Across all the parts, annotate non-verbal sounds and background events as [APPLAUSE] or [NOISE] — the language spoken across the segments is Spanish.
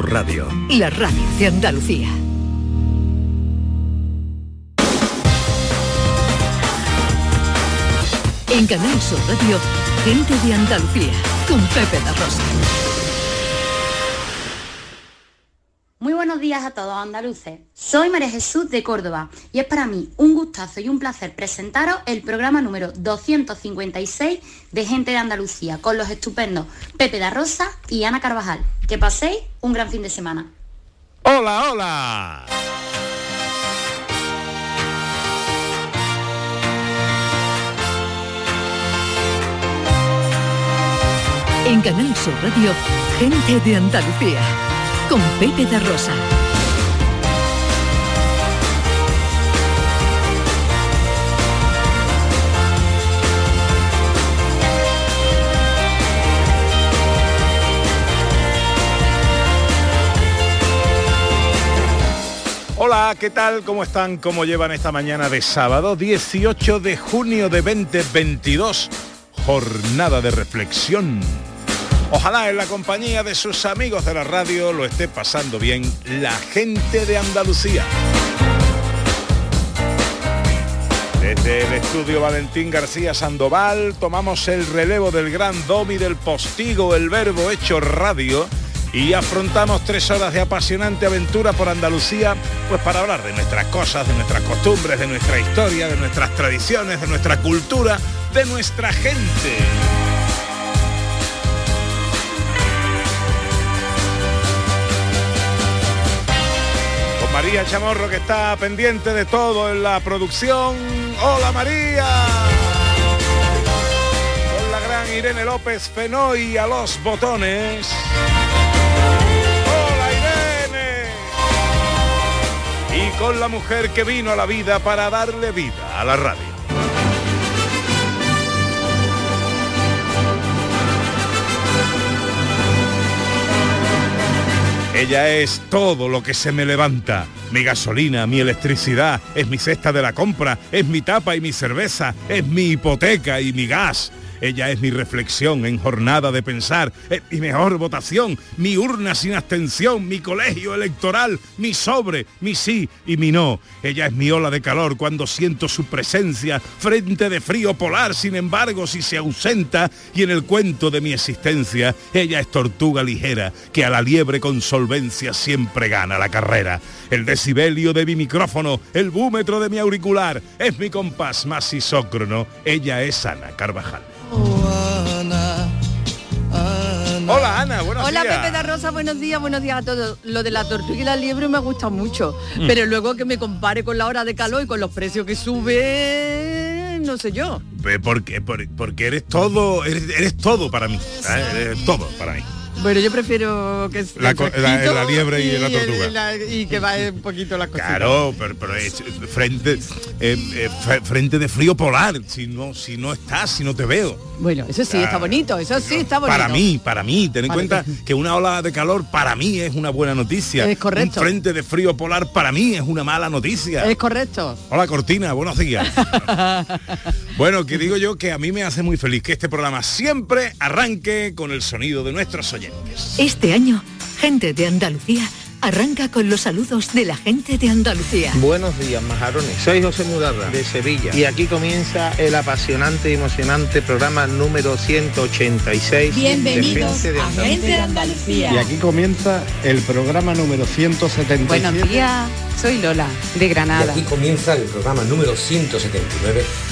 Radio. La radio de Andalucía. En Canal Sur Radio, gente de Andalucía, con Pepe la Rosa. Buenos días a todos andaluces. Soy María Jesús de Córdoba y es para mí un gustazo y un placer presentaros el programa número 256 de Gente de Andalucía con los estupendos Pepe da Rosa y Ana Carvajal. Que paséis un gran fin de semana. Hola, hola. En Canal Sur Radio, gente de Andalucía, con Pepe da Rosa. Hola, ¿qué tal? ¿Cómo están? ¿Cómo llevan esta mañana de sábado 18 de junio de 2022? Jornada de reflexión. Ojalá en la compañía de sus amigos de la radio lo esté pasando bien la gente de Andalucía. Desde el estudio Valentín García Sandoval tomamos el relevo del gran domi del postigo, el verbo hecho radio, y afrontamos tres horas de apasionante aventura por Andalucía, pues para hablar de nuestras cosas, de nuestras costumbres, de nuestra historia, de nuestras tradiciones, de nuestra cultura, de nuestra gente. María Chamorro que está pendiente de todo en la producción. Hola María. Con la gran Irene López Fenoy a los botones. Hola Irene. Y con la mujer que vino a la vida para darle vida a la radio. Ella es todo lo que se me levanta. Mi gasolina, mi electricidad, es mi cesta de la compra, es mi tapa y mi cerveza, es mi hipoteca y mi gas. Ella es mi reflexión en jornada de pensar, es mi mejor votación, mi urna sin abstención, mi colegio electoral, mi sobre, mi sí y mi no. Ella es mi ola de calor cuando siento su presencia, frente de frío polar, sin embargo, si se ausenta y en el cuento de mi existencia, ella es tortuga ligera que a la liebre con solvencia siempre gana la carrera. El decibelio de mi micrófono, el búmetro de mi auricular, es mi compás más isócrono. Ella es Ana Carvajal. Hola Ana, buenos Hola días. Pepe da Rosa, buenos días, buenos días a todos. Lo de la tortuga y la liebre me gusta mucho, Mm. pero luego que me compare con la hora de calor y con los precios que sube, no sé yo. Eh, Porque, por- porque eres todo, eres, eres todo para mí. ¿eh? Eres todo para mí. Bueno, yo prefiero que La la- la liebre y la el- tortuga. la- y que va un poquito las cositas. Claro, pero, pero es frente, eh, eh, frente de frío polar. Si no, si no estás, si no te veo. Bueno, eso sí, está bonito, eso sí está bonito. Para mí, para mí, ten en Para cuenta ti. que una ola de calor para mí es una buena noticia. Es correcto. Un frente de frío polar para mí es una mala noticia. Es correcto. Hola Cortina, buenos días. [LAUGHS] bueno, que digo yo que a mí me hace muy feliz que este programa siempre arranque con el sonido de nuestros oyentes. Este año, gente de Andalucía arranca con los saludos de la gente de Andalucía. Buenos días, majarones. Soy José Mudarra, de Sevilla. Y aquí comienza el apasionante y emocionante programa número 186. Bienvenidos de Gente de a Andalucía. Gente de Andalucía. Y aquí comienza el programa número 177. Buenos días, soy Lola, de Y Granada. aquí comienza el programa número 179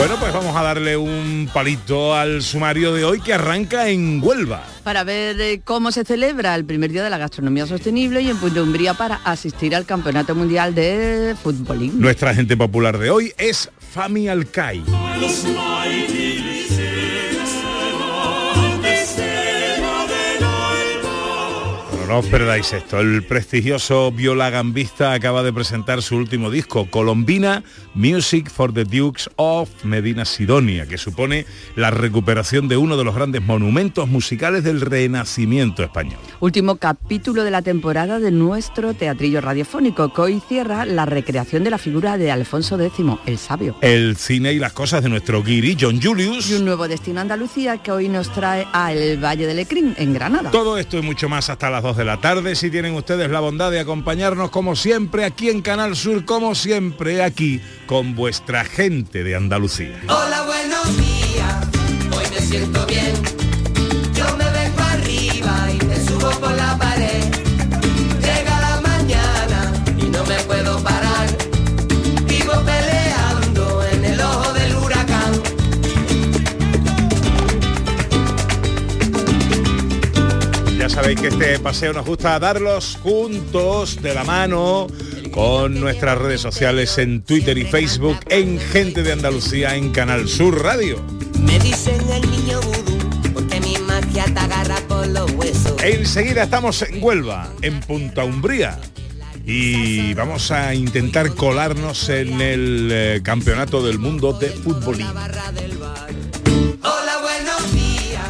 Bueno, pues vamos a darle un palito al sumario de hoy que arranca en Huelva. Para ver eh, cómo se celebra el primer día de la gastronomía sostenible y en Puente Umbría para asistir al Campeonato Mundial de Futbolín. Nuestra gente popular de hoy es Fami Alcai. no os perdáis esto. El prestigioso violagambista acaba de presentar su último disco, Colombina Music for the Dukes of Medina Sidonia, que supone la recuperación de uno de los grandes monumentos musicales del renacimiento español. Último capítulo de la temporada de nuestro teatrillo radiofónico, que hoy cierra la recreación de la figura de Alfonso X, el sabio. El cine y las cosas de nuestro guiri, John Julius. Y un nuevo destino a Andalucía que hoy nos trae a El Valle del Lecrín, en Granada. Todo esto y mucho más hasta las 2 de la tarde, si tienen ustedes la bondad de acompañarnos como siempre aquí en Canal Sur, como siempre aquí con vuestra gente de Andalucía. Hola, buenos días, hoy me siento bien. Yo me vengo arriba y me subo por la pared. Llega la mañana y no me puedo parar. Vivo peleando en el ojo del huracán. Ya sabéis que este paseo nos gusta darlos juntos, de la mano, con nuestras redes sociales en Twitter y Facebook, en Gente de Andalucía, en Canal Sur Radio. Me dicen el niño vudú porque mi magia te agarra por los huesos. Enseguida estamos en Huelva, en Punta Umbría. Y vamos a intentar colarnos en el eh, Campeonato del Mundo de Futbolín. Hola, buenos días,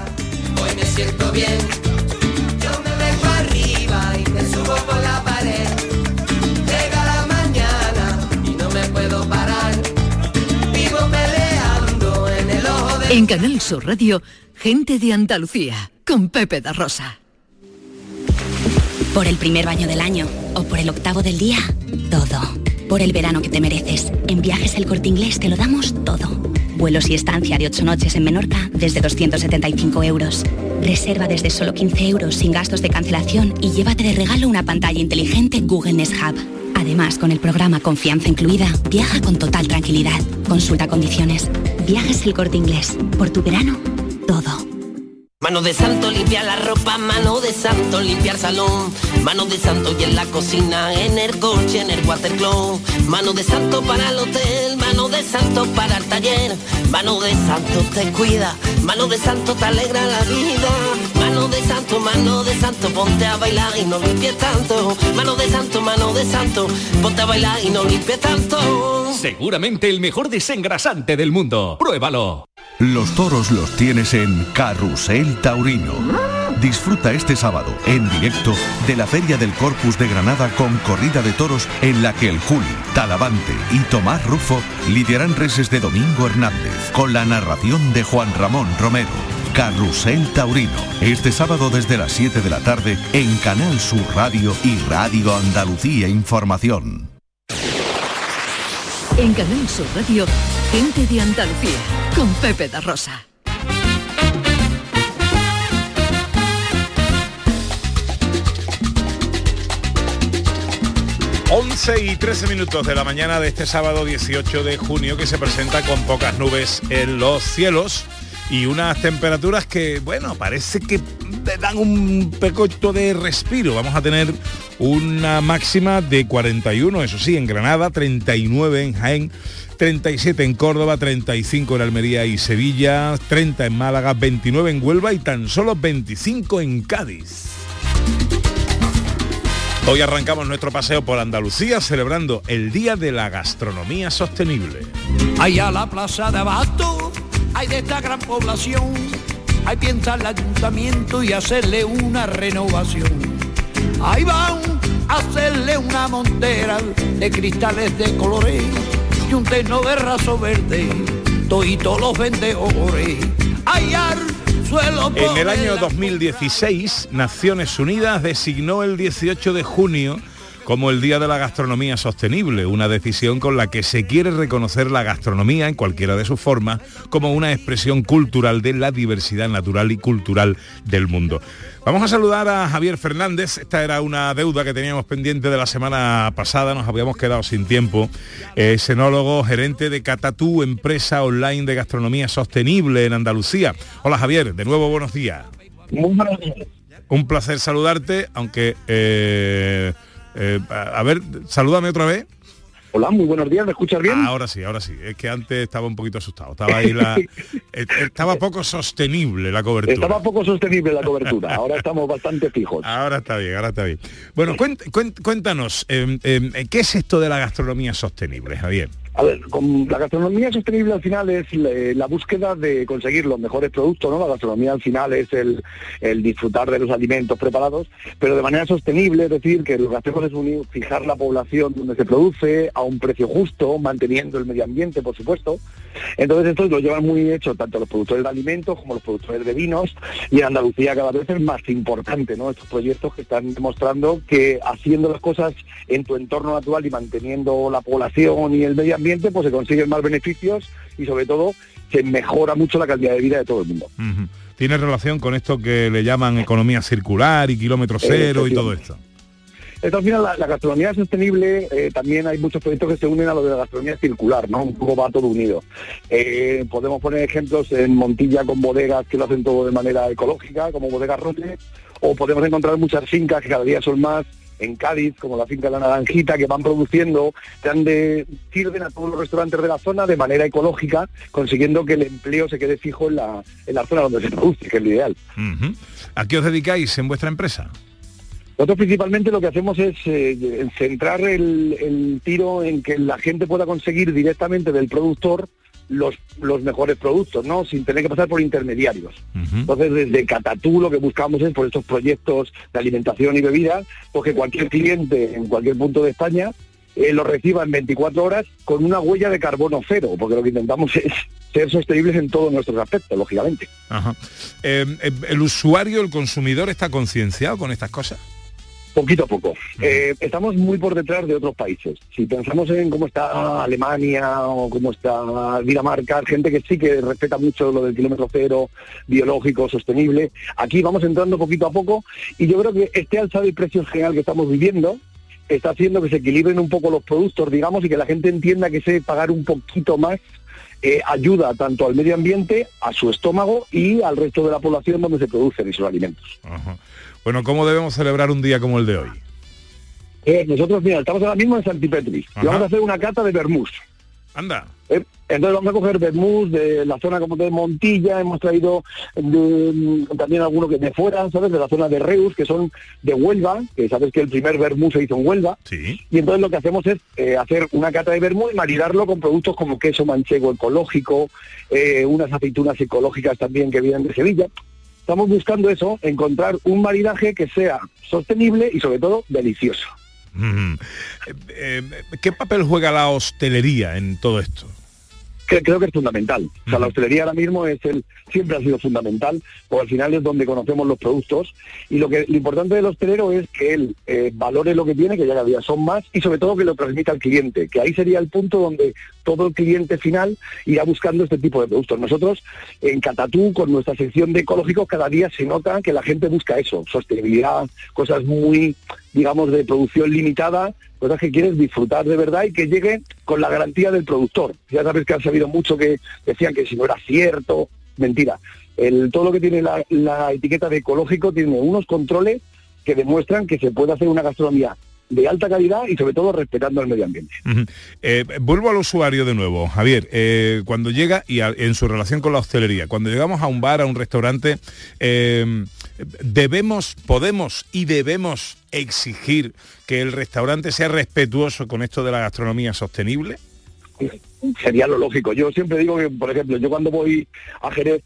hoy me siento bien. En Canal Sur Radio, gente de Andalucía, con Pepe da Rosa. Por el primer baño del año o por el octavo del día, todo. Por el verano que te mereces. En Viajes El Corte Inglés te lo damos todo. Vuelos y estancia de 8 noches en Menorca desde 275 euros. Reserva desde solo 15 euros sin gastos de cancelación y llévate de regalo una pantalla inteligente Google Nest Hub. Además, con el programa Confianza Incluida, viaja con total tranquilidad. Consulta condiciones. Viajes El Corte Inglés. Por tu verano, todo. Mano de santo limpia la ropa, mano de santo limpiar salón, mano de santo y en la cocina, en el coche, en el watercloak, mano de santo para el hotel, mano de santo para el taller, mano de santo te cuida, mano de santo te alegra la vida, mano de santo, mano de santo, ponte a bailar y no limpies tanto, mano de santo, mano de santo, ponte a bailar y no limpies tanto. Seguramente el mejor desengrasante del mundo. Pruébalo. Los toros los tienes en Carrusel Taurino. Disfruta este sábado en directo de la Feria del Corpus de Granada con corrida de toros en la que el Juli, Talavante y Tomás Rufo lidiarán reses de Domingo Hernández con la narración de Juan Ramón Romero. Carrusel Taurino, este sábado desde las 7 de la tarde en Canal Sur Radio y Radio Andalucía Información. En Canal Sur Radio, gente de Andalucía, con Pepe da Rosa. 11 y 13 minutos de la mañana de este sábado 18 de junio que se presenta con pocas nubes en los cielos y unas temperaturas que, bueno, parece que dan un pecocho de respiro. Vamos a tener una máxima de 41, eso sí, en Granada, 39 en Jaén, 37 en Córdoba, 35 en Almería y Sevilla, 30 en Málaga, 29 en Huelva y tan solo 25 en Cádiz. Hoy arrancamos nuestro paseo por Andalucía celebrando el Día de la Gastronomía Sostenible. Allá la plaza de abasto hay de esta gran población. Hay piensa el ayuntamiento y hacerle una renovación. Ahí van a hacerle una montera de cristales de colores y un terno de raso verde. Todos los vendedores. Hallar suelo En el año el 2016, Naciones Unidas designó el 18 de junio como el Día de la Gastronomía Sostenible, una decisión con la que se quiere reconocer la gastronomía en cualquiera de sus formas como una expresión cultural de la diversidad natural y cultural del mundo. Vamos a saludar a Javier Fernández, esta era una deuda que teníamos pendiente de la semana pasada, nos habíamos quedado sin tiempo, es enólogo, gerente de Catatú, empresa online de gastronomía sostenible en Andalucía. Hola Javier, de nuevo buenos días. Muy buenos días. Un placer saludarte, aunque... eh, eh, a a ver, salúdame otra vez. Hola, muy buenos días, ¿me escuchas bien? Ahora sí, ahora sí. Es que antes estaba un poquito asustado. Estaba ahí la. [LAUGHS] eh, estaba poco sostenible la cobertura. Estaba poco sostenible la cobertura, ahora estamos bastante fijos. Ahora está bien, ahora está bien. Bueno, cuént- cuént- cuéntanos, eh, eh, ¿qué es esto de la gastronomía sostenible, Javier? A ver, con la gastronomía sostenible al final es la, la búsqueda de conseguir los mejores productos, ¿no? La gastronomía al final es el, disfrutar de los alimentos preparados, pero de manera sostenible, es decir, que lo que hacemos es unir- fijar la población donde se produce a un precio justo, manteniendo el medio ambiente, por supuesto. Entonces esto lo llevan muy hecho tanto los productores de alimentos como los productores de vinos y en Andalucía cada vez es más importante, ¿no? Estos proyectos que están demostrando que haciendo las cosas en tu entorno natural y manteniendo la población y el medio ambiente, pues se consiguen más beneficios y sobre todo se mejora mucho la calidad de vida de todo el mundo. Ujú. ¿Tiene relación con esto que le llaman economía circular y kilómetro cero y todo esto? Esto al final, la, la gastronomía sostenible, eh, también hay muchos proyectos que se unen a lo de la gastronomía circular, ¿no? Un poco va todo unido. Eh, podemos poner ejemplos en Montilla con bodegas que lo hacen todo de manera ecológica, como Bodegas Rote, o podemos encontrar muchas fincas que cada día son más en Cádiz, como la finca de la Naranjita, que van produciendo, que han de, sirven a todos los restaurantes de la zona de manera ecológica, consiguiendo que el empleo se quede fijo en la, en la zona donde se produce, que es lo ideal. ¿A qué os dedicáis en vuestra empresa? Nosotros principalmente lo que hacemos es eh, centrar el, el tiro en que la gente pueda conseguir directamente del productor los, los mejores productos, ¿no? Sin tener que pasar por intermediarios. Entonces, desde Catatú lo que buscamos es por estos proyectos de alimentación y bebida, pues que cualquier cliente en cualquier punto de España eh, lo reciba en 24 horas con una huella de carbono cero, porque lo que intentamos es ser sostenibles en todos nuestros aspectos, lógicamente. Ajá. Eh, eh, ¿El usuario, el consumidor está concienciado con estas cosas? Poquito a poco. Eh, estamos muy por detrás de otros países. Si pensamos en cómo está Alemania o cómo está Dinamarca, gente que sí que respeta mucho lo del kilómetro cero, biológico, sostenible, aquí vamos entrando poquito a poco y yo creo que este alza de precios general que estamos viviendo está haciendo que se equilibren un poco los productos, digamos, y que la gente entienda que ese pagar un poquito más eh, ayuda tanto al medio ambiente, a su estómago y al resto de la población donde se producen esos alimentos. Ajá. Bueno, ¿cómo debemos celebrar un día como el de hoy? Eh, nosotros, mira, estamos ahora mismo en Santipetri y vamos a hacer una cata de vermús. Anda. Eh, Entonces vamos a coger vermús de la zona como de Montilla, hemos traído de, mm, también algunos que de fuera, ¿sabes? De la zona de Reus, que son de Huelva, que sabes que el primer vermú se hizo en Huelva. Y entonces lo que hacemos es eh, hacer una cata de vermú y maridarlo con productos como queso manchego ecológico, eh, unas aceitunas ecológicas también que vienen de Sevilla. Estamos buscando eso, encontrar un maridaje que sea sostenible y sobre todo delicioso. Ujú. Eh, eh, ¿Qué papel juega la hostelería en todo esto? Que creo que es fundamental. O sea, la hostelería ahora mismo es el, siempre ha sido fundamental, porque al final es donde conocemos los productos. Y lo que lo importante del hostelero es que él eh, valore lo que tiene, que ya cada día son más, y sobre todo que lo transmita al cliente, que ahí sería el punto donde todo el cliente final irá buscando este tipo de productos. Nosotros en Catatú, con nuestra sección de ecológicos, cada día se nota que la gente busca eso, sostenibilidad, cosas muy, digamos, de producción limitada, cosas que quieres disfrutar de verdad y que llegue con la garantía del productor. Ya sabes que han sabido mucho que decían que si no era cierto, mentira. El, todo lo que tiene la, etiqueta de ecológico tiene unos controles que demuestran que se puede hacer una gastronomía de alta calidad y sobre todo respetando el medio ambiente. Eh, vuelvo al usuario de nuevo, Javier. eh, cuando llega y en su relación con la hostelería, cuando llegamos a un bar, a un restaurante, eh, debemos, podemos y debemos exigir que el restaurante sea respetuoso con esto de la gastronomía sostenible. Sería lo lógico. Yo siempre digo que, por ejemplo, yo cuando voy a Jerez,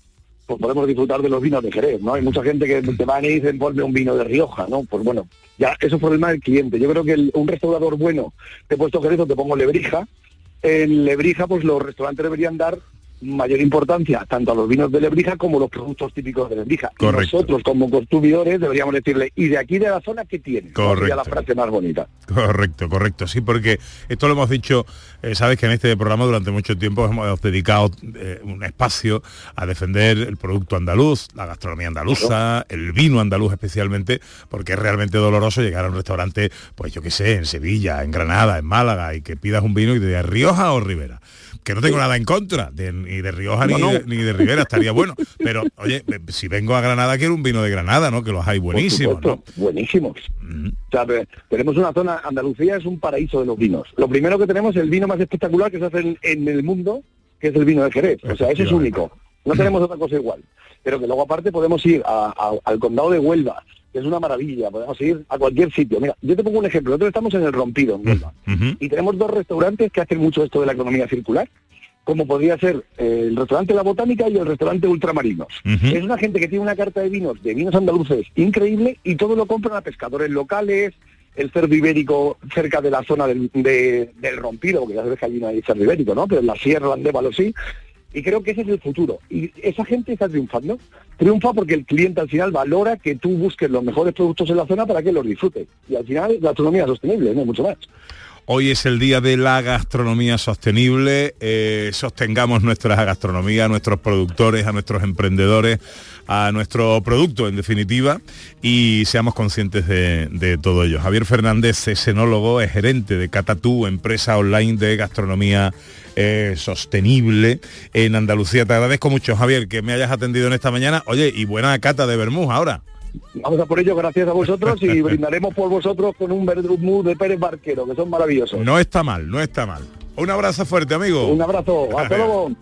pues podemos disfrutar de los vinos de Jerez, ¿no? Hay mucha gente que te van y dicen, ponme un vino de Rioja, ¿no? Pues bueno, ya eso es problema del cliente. Yo creo que un restaurador bueno, te he puesto Jerez o te pongo Lebrija, en Lebrija pues los restaurantes deberían dar mayor importancia tanto a los vinos de Lebrija como los productos típicos de Lebrija. Y Correcto. nosotros como consumidores deberíamos decirle, ¿y de aquí de la zona qué tiene? Correcto. La frase más bonita. Correcto, correcto, sí, porque esto lo hemos dicho, eh, sabes que en este programa durante mucho tiempo hemos dedicado eh, un espacio a defender el producto andaluz, la gastronomía andaluza, el vino andaluz especialmente, porque es realmente doloroso llegar a un restaurante, pues yo qué sé, en Sevilla, en Granada, en Málaga, y que pidas un vino y te digas Rioja o Ribera. Que no tengo nada en contra de, ni de Rioja No, ni, no. De, ni de Rivera, estaría bueno. Pero, oye, si vengo a Granada quiero un vino de Granada, ¿no? Que los hay buenísimos, ¿no? Buenísimos. O sea, te- tenemos una zona, Andalucía es un paraíso de los vinos. Lo primero que tenemos es el vino más espectacular que se hace en, en el mundo, que es el vino de Jerez. O sea, ese es único. No tenemos otra cosa igual. Pero que luego aparte podemos ir a- a- al condado de Huelva, es una maravilla, podemos ir a cualquier sitio. Mira, yo te pongo un ejemplo. Nosotros estamos en el Rompido, en Huelva, y tenemos dos restaurantes que hacen mucho esto de la economía circular como podría ser eh, el restaurante La Botánica y el restaurante Ultramarinos. Es una gente que tiene una carta de vinos, de vinos andaluces, increíble, y todo lo compran a pescadores locales, el cerdo ibérico cerca de la zona del, de- del rompido, porque ya sabes que allí no hay cerdo ibérico, ¿no? Pero en la sierra, Andévalo sí. Y creo que ese es el futuro. Y esa gente está triunfando. Triunfa porque el cliente al final valora que tú busques los mejores productos en la zona para que los disfrutes. Y al final la gastronomía sostenible, no mucho más. Hoy es el día de la gastronomía sostenible. eh, sostengamos nuestra gastronomía, a nuestros productores, a nuestros emprendedores, a nuestro producto en definitiva y seamos conscientes de, todo ello. Javier Fernández es enólogo, es gerente de Catatú, empresa online de gastronomía eh, sostenible en Andalucía. Te agradezco mucho, Javier, que me hayas atendido en esta mañana. Oye, y buena cata de Bermúdez ahora. Vamos a por ello, gracias a vosotros y [LAUGHS] brindaremos por vosotros con un Verdumú de Pérez Barquero, que son maravillosos. No está mal, no está mal. Un abrazo fuerte, amigo. Un abrazo, hasta luego.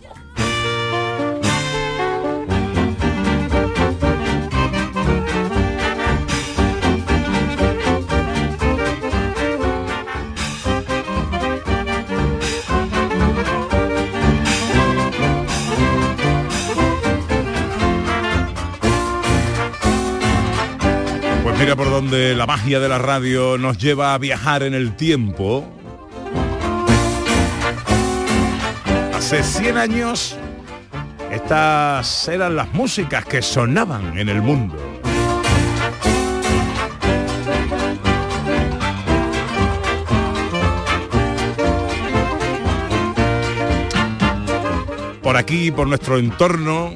Mira por donde la magia de la radio nos lleva a viajar en el tiempo. Hace 100 años, estas eran las músicas que sonaban en el mundo. Por aquí, por nuestro entorno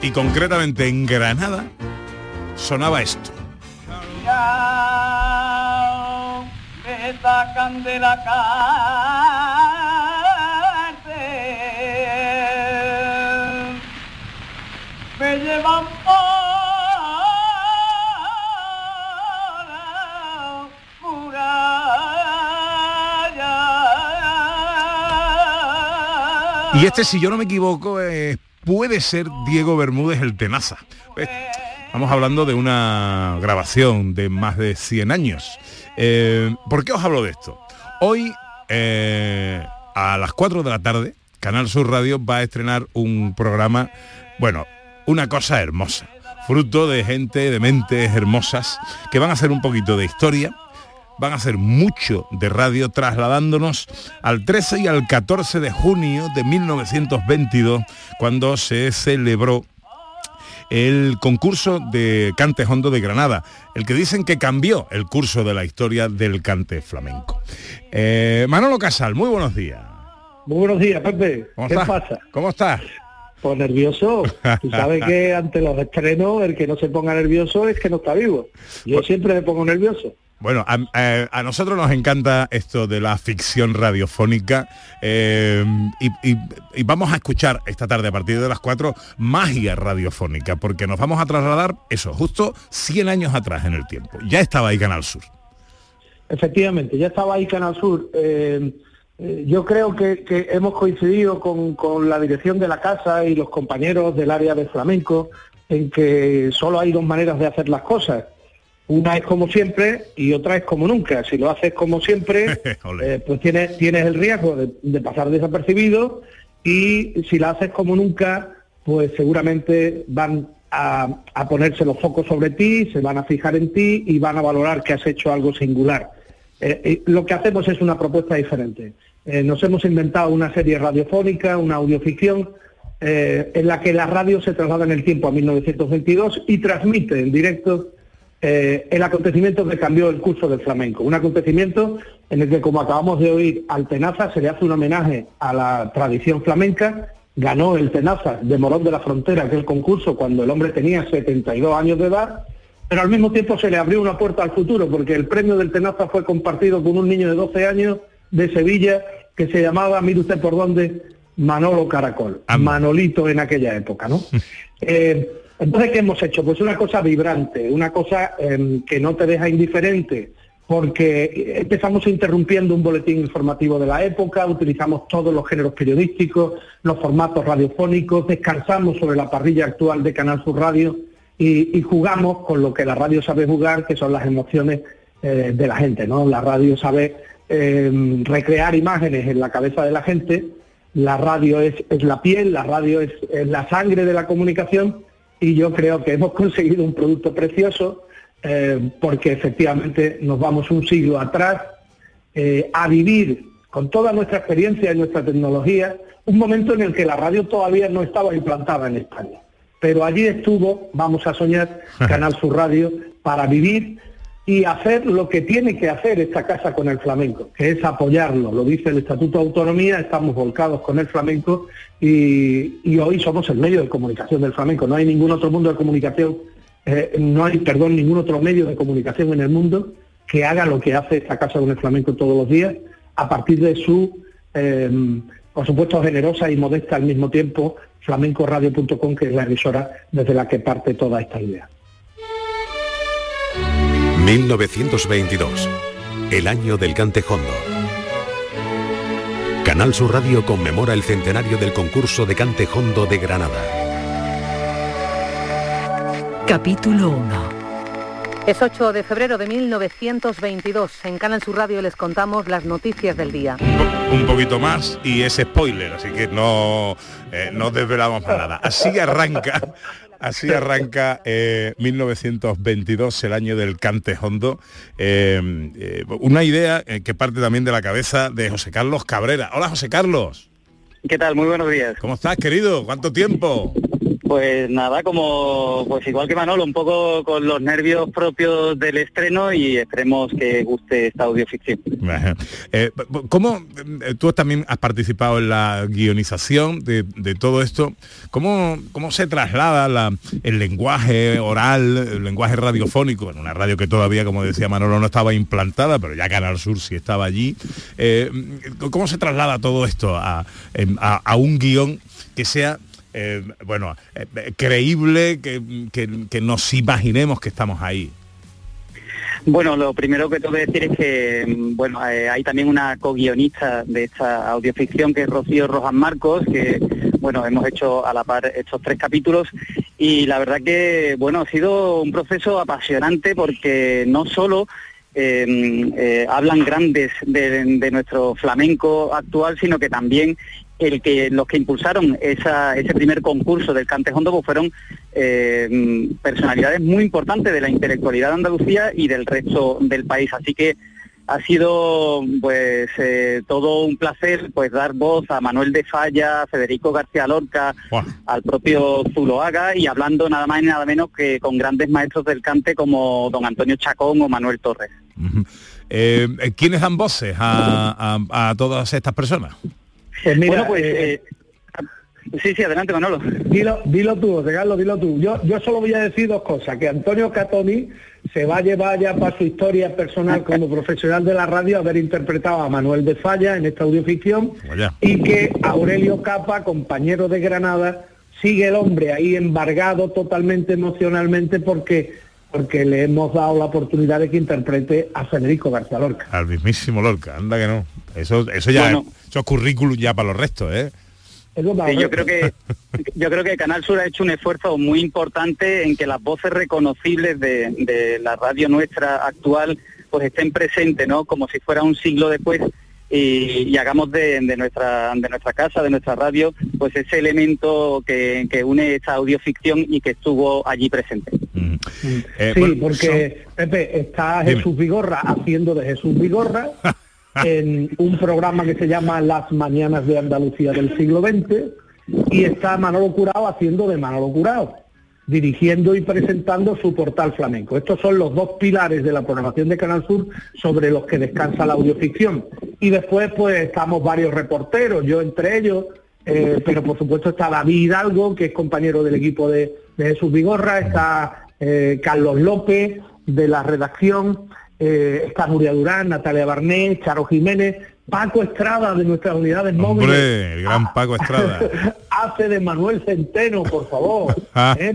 y concretamente en Granada, sonaba esto. Me sacan de la cárcel, me llevan por la. Y este, si yo no me equivoco, eh, puede ser Diego Bermúdez el Tenaza. Pues, Estamos hablando de una grabación de más de 100 años. Eh, ¿Por qué os hablo de esto? Hoy, eh, a las 4 de la tarde, Canal Sur Radio va a estrenar un programa, bueno, una cosa hermosa, fruto de gente, de mentes hermosas, que van a hacer un poquito de historia, van a hacer mucho de radio trasladándonos al 13 y al 14 de junio de 1922, cuando se celebró el concurso de cante hondo de Granada, el que dicen que cambió el curso de la historia del cante flamenco. Eh, Manolo Casal, muy buenos días. Muy buenos días, Pepe. ¿Cómo ¿Qué estás? pasa? ¿Cómo estás? Pues nervioso. Tú sabes que [LAUGHS] ante los estrenos el que no se ponga nervioso es que no está vivo. Yo Pues siempre me pongo nervioso. Bueno, a, a- nosotros nos encanta esto de la ficción radiofónica eh, y, vamos a escuchar esta tarde a partir de las 4 magia radiofónica, porque nos vamos a trasladar eso, justo 100 años atrás en el tiempo. Ya estaba ahí Canal Sur. Efectivamente, ya estaba ahí Canal Sur. Eh, eh, yo creo que, que hemos coincidido con, con la dirección de la casa y los compañeros del área de flamenco en que solo hay dos maneras de hacer las cosas. Una es como siempre y otra es como nunca. Si lo haces como siempre, [LAUGHS] eh, pues tienes, tienes el riesgo de, de pasar desapercibido y si la haces como nunca, pues seguramente van a, a ponerse los focos sobre ti, se van a fijar en ti y van a valorar que has hecho algo singular. Eh, eh, lo que hacemos es una propuesta diferente. Nos hemos inventado una serie radiofónica, una audioficción, en la que la radio se traslada en el tiempo a 1922 y transmite en directo eh, el acontecimiento que cambió el curso del flamenco. Un acontecimiento en el que, como acabamos de oír, al Tenaza se le hace un homenaje a la tradición flamenca. Ganó el Tenaza de Morón de la Frontera, aquel concurso, cuando el hombre tenía 72 años de edad, pero al mismo tiempo se le abrió una puerta al futuro, porque el premio del Tenaza fue compartido con un niño de 12 años de Sevilla que se llamaba, mire usted por dónde, Manolo Caracol, Manolito en aquella época, ¿no? [LAUGHS] Eh, entonces, ¿qué hemos hecho? Pues una cosa vibrante, una cosa em, que no te deja indiferente, porque empezamos interrumpiendo un boletín informativo de la época, utilizamos todos los géneros periodísticos, los formatos radiofónicos, descansamos sobre la parrilla actual de Canal Sur Radio y, jugamos con lo que la radio sabe jugar, que son las emociones eh, de la gente, ¿no? La radio sabe em, recrear imágenes en la cabeza de la gente, la radio es, la piel, la radio es la sangre de la comunicación y yo creo que hemos conseguido un producto precioso eh, porque efectivamente nos vamos un siglo atrás eh, a vivir con toda nuestra experiencia y nuestra tecnología un momento en el que la radio todavía no estaba implantada en España. Pero allí estuvo, vamos a soñar, [LAUGHS] Canal Sur Radio, para vivir y hacer lo que tiene que hacer esta casa con el flamenco, que es apoyarlo. Lo dice el Estatuto de Autonomía, estamos volcados con el flamenco y, hoy somos el medio de comunicación del flamenco. No hay ningún otro mundo de comunicación eh, no hay, perdón, ningún otro medio de comunicación en el mundo que haga lo que hace esta Casa con el Flamenco todos los días, a partir de su, eh, por supuesto, generosa y modesta al mismo tiempo, flamencoradio.com, que es la emisora desde la que parte toda esta idea. 1922, el año del Cantejondo. Canal Sur Radio conmemora el centenario del concurso de Cantejondo de Granada. Capítulo 1 es 8 de febrero de 1922. En Canal Sur Radio les contamos las noticias del día. Un poquito más y es spoiler, así que no, eh, no desvelamos nada. Así arranca, así arranca 1922, eh, el año del cante hondo. Eh, una idea que parte también de la cabeza de José Carlos Cabrera. Hola José Carlos. ¿Qué tal? Muy buenos días. ¿Cómo estás, querido? ¿Cuánto tiempo? Pues nada, como pues igual que Manolo, un poco con los nervios propios del estreno y esperemos que guste esta audioficción. Eh, ¿Cómo eh, tú también has participado en la guionización de, todo esto? ¿Cómo, cómo se traslada el lenguaje oral, el lenguaje radiofónico, en una radio que todavía, como decía Manolo, no estaba implantada, pero ya Canal Sur sí estaba allí? Eh, ¿Cómo se traslada todo esto a, a un guion que sea eh, bueno, eh, creíble que, nos imaginemos que estamos ahí. Bueno, lo primero que tengo que decir es que, mm, bueno, eh, hay también una co-guionista de esta audioficción que es Rocío Rojas Marcos, que, bueno, hemos hecho a la par estos tres capítulos y la verdad que, bueno, ha sido un proceso apasionante porque no solo hablan grandes de, nuestro flamenco actual, sino que también el que los que impulsaron ese primer concurso del Cantejondo pues fueron eh, personalidades muy importantes de la intelectualidad de Andalucía y del resto del país. Así que ha sido pues eh, todo un placer pues dar voz a Manuel de Falla, a Federico García Lorca, al propio Zuloaga y hablando nada más y nada menos que con grandes maestros del cante como don Antonio Chacón o Manuel Torres. Eh, ¿Quiénes dan voces a todas estas personas? Pues mira, pues, eh, eh, sí, sí, adelante Manolo. Dilo, dilo tú, regalo, dilo tú. Yo, yo solo voy a decir dos cosas, que Antonio Catoni se va a llevar ya para su historia personal como profesional de la radio haber interpretado a Manuel de Falla en esta audioficción y que Aurelio Capa, compañero de Granada, sigue el hombre ahí embargado totalmente emocionalmente porque porque le hemos dado la oportunidad de que interprete a Federico García Lorca. Al mismísimo Lorca, anda que no. Eso, eso ya es, eso currículum ya para los restos, ¿eh? yo creo que yo creo que Canal Sur ha hecho un esfuerzo muy importante en que las voces reconocibles de, la radio nuestra actual pues estén presentes, ¿no? Como si fuera un siglo después y, hagamos de, nuestra de nuestra casa, de nuestra radio, pues ese elemento que, une esta audioficción y que estuvo allí presente. Eh, sí, porque Pepe está Jesús Vigorra haciendo de Jesús Vigorra. [LAUGHS] en un programa que se llama Las Mañanas de Andalucía del siglo XX y está Manolo Curao haciendo de Manolo Curao, dirigiendo y presentando su portal flamenco. Estos son los dos pilares de la programación de Canal Sur sobre los que descansa la audioficción. Y después pues estamos varios reporteros, yo entre ellos, eh, pero por supuesto está David Hidalgo, que es compañero del equipo de, Jesús Vigorra, está eh, Carlos López de la redacción, eh, está Nuria Durán, Natalia Barnés, Charo Jiménez, Paco Estrada de nuestras unidades móviles. Hombre, el gran Paco Estrada. [LAUGHS] hace de Manuel Centeno, por favor. [LAUGHS] ¿eh?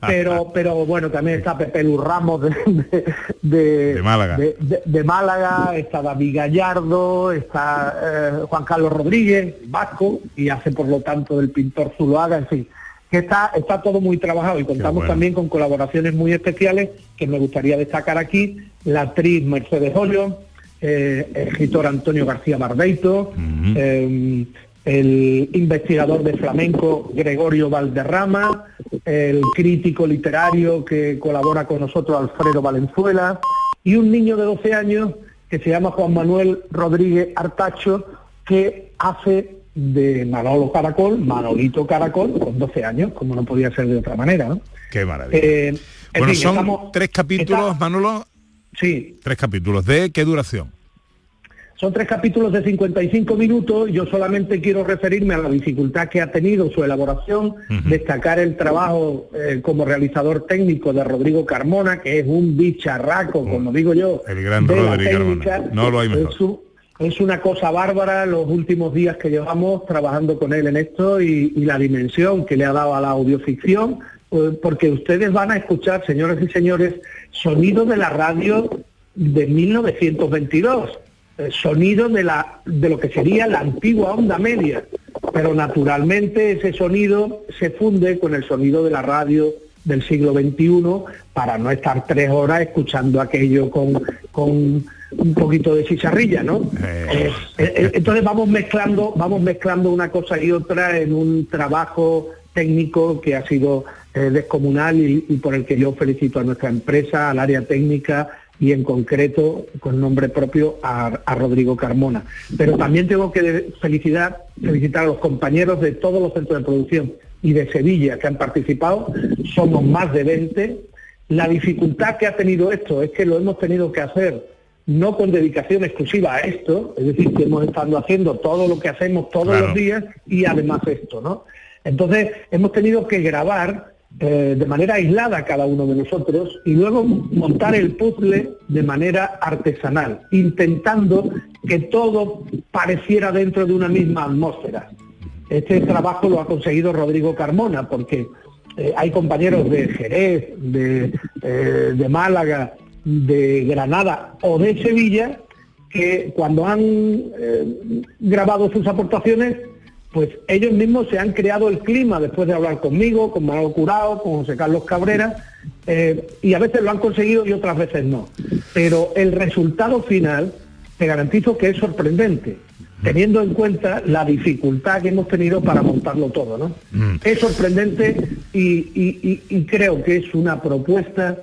pero, pero bueno, también está Pepe Luz Ramos de, de, De Málaga. de- Málaga, está David Gallardo, está eh, Juan Carlos Rodríguez, vasco, y hace por lo tanto del pintor Zuloaga, en fin. Que está, está todo muy trabajado y contamos bueno. también con colaboraciones muy especiales que me gustaría destacar aquí, la actriz Mercedes Hoyo, eh, el escritor Antonio García Barbeito, eh, el investigador de flamenco Gregorio Valderrama, el crítico literario que colabora con nosotros Alfredo Valenzuela y un niño de 12 años que se llama Juan Manuel Rodríguez Artacho que hace de Manolo Caracol, Manolito Caracol, con 12 años, como no podía ser de otra manera. ¿no? Qué maravilla. Eh, en bueno, fin, son estamos- tres capítulos, está- Manolo. Sí. Tres capítulos. ¿De qué duración? Son tres capítulos de 55 minutos. Yo solamente quiero referirme a la dificultad que ha tenido su elaboración, destacar el trabajo eh, como realizador técnico de Rodrigo Carmona, que es un bicharraco, como digo yo. El gran Rodrigo. Carmona. No lo hay mejor. Es, un- es una cosa bárbara los últimos días que llevamos trabajando con él en esto y, y la dimensión que le ha dado a la audioficción, eh, porque ustedes van a escuchar, señores y señores, sonido de la radio de 1922 eh, sonido de, la, de lo que sería la antigua onda media, pero naturalmente ese sonido se funde con el sonido de la radio del siglo XXI para no estar tres horas escuchando aquello con, con un poquito de chicharrilla, ¿no? Eh, eh, entonces vamos mezclando, vamos mezclando una cosa y otra en un trabajo técnico que ha sido eh, descomunal y, y por el que yo felicito a nuestra empresa, al área técnica y en concreto con nombre propio a, a Rodrigo Carmona. Pero también tengo que felicitar, felicitar a los compañeros de todos los centros de producción y de Sevilla que han participado. Somos más de 20. La dificultad que ha tenido esto es que lo hemos tenido que hacer no con dedicación exclusiva a esto, es decir, que hemos estado haciendo todo lo que hacemos todos Claro. los días y además esto, ¿no? Entonces hemos tenido que grabar eh, de manera aislada cada uno de nosotros y luego montar el puzzle de manera artesanal, intentando que todo pareciera dentro de una misma atmósfera. Este trabajo lo ha conseguido Rodrigo Carmona porque eh, hay compañeros de Jerez, de, eh, de Málaga, de Granada o de Sevilla que cuando han grabado sus aportaciones pues ellos mismos se han creado el clima después de hablar conmigo, con Manuel Curao, con José Carlos Cabrera, eh, y a veces lo han conseguido y otras veces no. Pero el resultado final, te garantizo que es sorprendente, teniendo en cuenta la dificultad que hemos tenido para montarlo todo, ¿no? Es sorprendente y, y- y- y creo que es una propuesta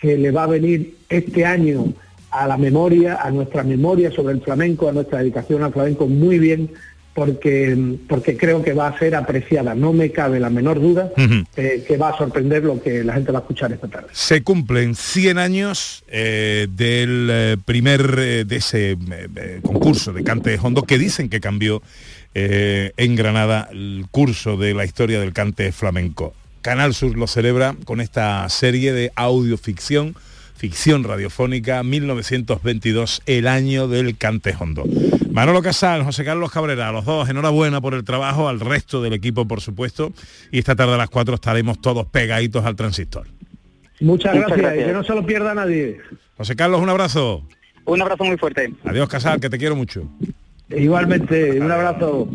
que le va a venir este año a la memoria, a nuestra memoria sobre el flamenco, a nuestra dedicación al flamenco muy bien, porque, porque creo que va a ser apreciada. No me cabe la menor duda eh, que va a sorprender lo que la gente va a escuchar esta tarde. Se cumplen 100 años eh, del eh, primer de ese concurso de cante de hondo que dicen que cambió en Granada el curso de la historia del cante flamenco. Canal Sur lo celebra con esta serie de audioficción, ficción radiofónica 1922, el año del cante hondo. Manolo Casal, José Carlos Cabrera, a los dos, enhorabuena por el trabajo, al resto del equipo, por supuesto, y esta tarde a las 4 estaremos todos pegaditos al transistor. Muchas, Muchas gracias, gracias. y que no se lo pierda nadie. José Carlos, un abrazo. Un abrazo muy fuerte. Adiós, Casal, que te quiero mucho. Igualmente, un abrazo.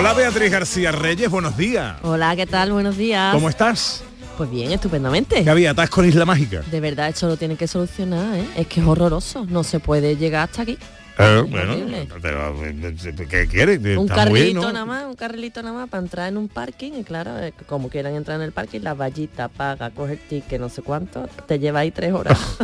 Hola, Beatriz García Reyes, buenos días. Hola, ¿qué tal? Buenos días. ¿Cómo estás? Pues bien, estupendamente. ¿Qué había? ¿Estás con Isla Mágica? De verdad, esto lo tienen que solucionar, ¿eh? Es que es horroroso. No se puede llegar hasta aquí. Eh, bueno, pero eh, ¿qué quieres? un Está carrilito bueno. nada más, un carrilito nada más para entrar en un parking y claro, eh, como quieran entrar en el parking, la vallita, paga, coge el ticket, no sé cuánto, te lleva ahí tres horas. [LAUGHS]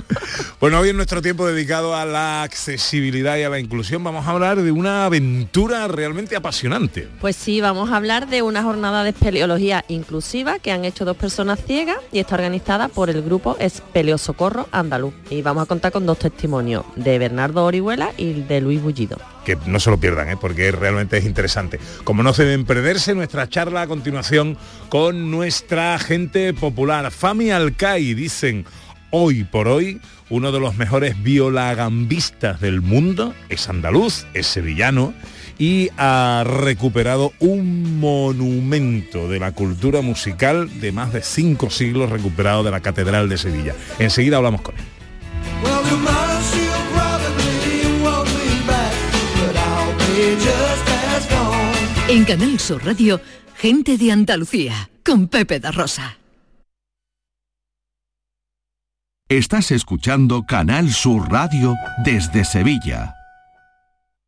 Bueno, hoy en nuestro tiempo dedicado a la accesibilidad y a la inclusión vamos a hablar de una aventura realmente apasionante. Pues sí, vamos a hablar de una jornada de espeleología inclusiva que han hecho dos personas ciegas y está organizada por el grupo Espeleosocorro Andaluz. Y vamos a contar con dos testimonios de Bernardo Orihuela y de Luis Bullido. Que no se lo pierdan, ¿eh? porque realmente es interesante. Como no se deben perderse, nuestra charla a continuación con nuestra gente popular. Fami Alcai, dicen, hoy por hoy, uno de los mejores violagambistas del mundo, es andaluz, es sevillano, y ha recuperado un monumento de la cultura musical de más de cinco siglos recuperado de la Catedral de Sevilla. Enseguida hablamos con él. En Canal Sur Radio, gente de Andalucía, con Pepe da Rosa. Estás escuchando Canal Sur Radio desde Sevilla.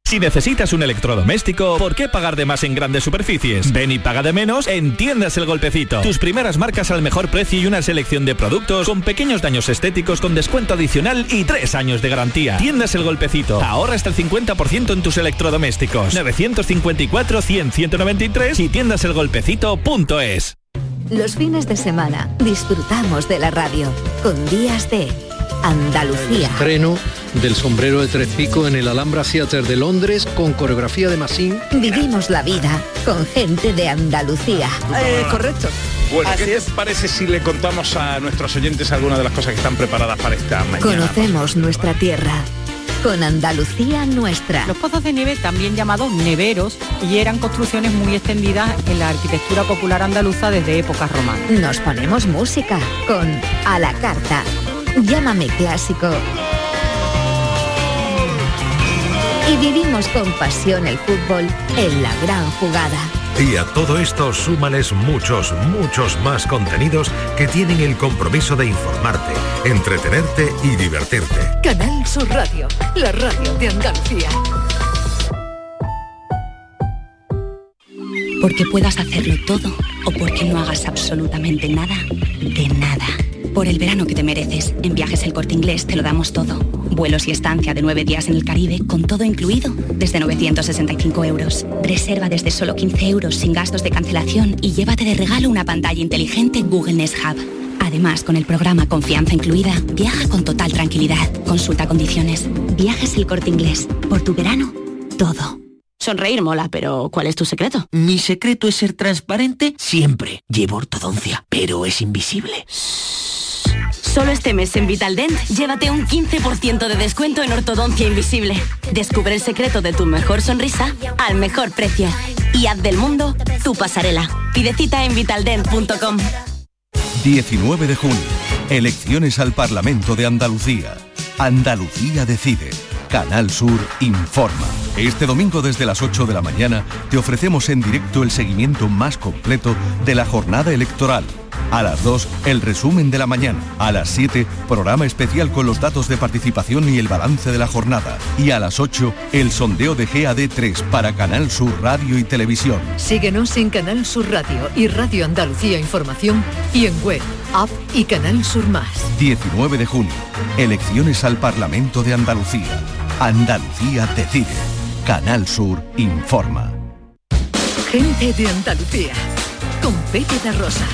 Si necesitas un electrodoméstico, ¿por qué pagar de más en grandes superficies? Ven y paga de menos en Tiendas El Golpecito. Tus primeras marcas al mejor precio y una selección de productos con pequeños daños estéticos con descuento adicional y tres años de garantía. Tiendas El Golpecito. Ahorra hasta el 50% en tus electrodomésticos. 954-100-193 y tiendaselgolpecito.es. Los fines de semana disfrutamos de la radio con días de Andalucía. Estreno del sombrero de tres picos en el Alhambra Theatre de Londres con coreografía de Massín. Vivimos la vida con gente de Andalucía. Eh, correcto. Bueno, ¿qué te parece si le contamos a nuestros oyentes algunas de las cosas que están preparadas para esta mañana? Conocemos nuestra tierra con Andalucía nuestra. Los pozos de nieve, también llamados neveros, y eran construcciones muy extendidas en la arquitectura popular andaluza desde épocas romanas. Nos ponemos música con A la Carta. Llámame clásico. Y vivimos con pasión el fútbol en la gran jugada. Y a todo esto súmales muchos, muchos más contenidos que tienen el compromiso de informarte, entretenerte y divertirte. Canal Sur Radio, la radio de Andalucía. Porque puedas hacerlo todo o porque no hagas absolutamente nada, de nada. Por el verano que te mereces, en Viajes El Corte Inglés te lo damos todo. Vuelos y estancia de nueve días en el Caribe con todo incluido desde 965 euros. Reserva desde solo 15 euros sin gastos de cancelación y llévate de regalo una pantalla inteligente Google Nest Hub. Además, con el programa Confianza Incluida, viaja con total tranquilidad. Consulta condiciones. Viajes El Corte Inglés. Por tu verano, todo. Sonreír mola, pero ¿cuál es tu secreto? Mi secreto es ser transparente siempre. Llevo ortodoncia, pero es invisible. Solo este mes en Vitaldent, llévate un 15% de descuento en ortodoncia invisible. Descubre el secreto de tu mejor sonrisa al mejor precio. Y haz del mundo tu pasarela. Pide cita en vitaldent.com. 19 de junio. Elecciones al Parlamento de Andalucía. Andalucía decide. Canal Sur informa. Este domingo desde las 8 de la mañana te ofrecemos en directo el seguimiento más completo de la jornada electoral. A las 2, el resumen de la mañana. A las 7, programa especial con los datos de participación y el balance de la jornada. Y a las 8, el sondeo de GAD3 para Canal Sur Radio y Televisión. Síguenos en Canal Sur Radio y Radio Andalucía Información y en web, app y Canal Sur Más. 19 de junio. Elecciones al Parlamento de Andalucía. Andalucía decide. Canal Sur informa. Gente de Andalucía, con Pepe da Rosa.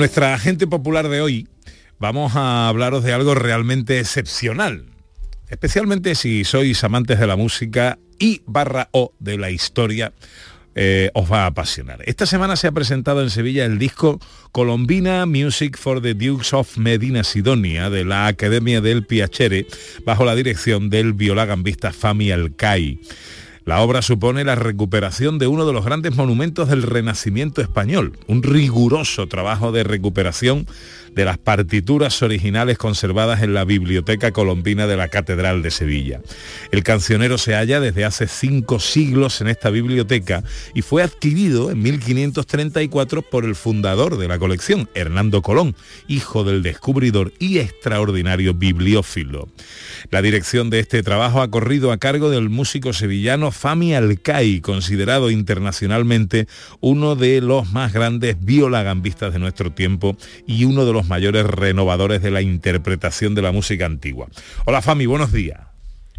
Nuestra agente popular de hoy vamos a hablaros de algo realmente excepcional, especialmente si sois amantes de la música y barra o de la historia. eh, os va a apasionar. Esta semana se ha presentado en Sevilla el disco Colombina Music for the Dukes of Medina Sidonia de la Academia del Piacere bajo la dirección del violagambista Fami Alcai. La obra supone la recuperación de uno de los grandes monumentos del Renacimiento español, un riguroso trabajo de recuperación de las partituras originales conservadas en la Biblioteca Colombina de la Catedral de Sevilla. El cancionero se halla desde hace cinco siglos en esta biblioteca y fue adquirido en 1534 por el fundador de la colección, Hernando Colón, hijo del descubridor y extraordinario bibliófilo. La dirección de este trabajo ha corrido a cargo del músico sevillano Fami Alcai, considerado internacionalmente uno de los más grandes violagambistas de nuestro tiempo y uno de los mayores renovadores de la interpretación de la música antigua. Hola Fami, buenos días.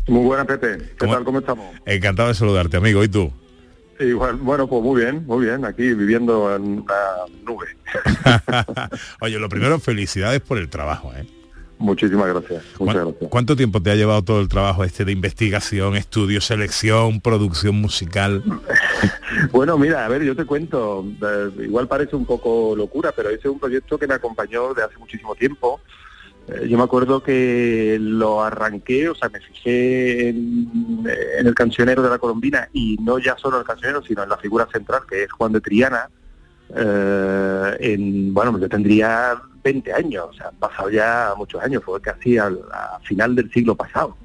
Muy buena Pepe, ¿qué tal? ¿Cómo estamos? Encantado de saludarte, amigo. ¿Y tú? Igual, bueno, pues muy bien, muy bien, aquí viviendo en una nube. [LAUGHS] Oye, lo primero, felicidades por el trabajo, ¿eh? Muchísimas gracias, muchas ¿Cuán- gracias. ¿Cuánto tiempo te ha llevado todo el trabajo este de investigación, estudio, selección, producción musical? [LAUGHS] Bueno, mira, a ver, yo te cuento, eh, igual parece un poco locura, pero ese es un proyecto que me acompañó de hace muchísimo tiempo. Eh, yo me acuerdo que lo arranqué, o sea, me fijé en, en el cancionero de la Colombina y no ya solo el cancionero, sino en la figura central, que es Juan de Triana. eh, en, bueno, yo tendría 20 años, o sea, han pasado ya muchos años, fue casi al, a final del siglo pasado.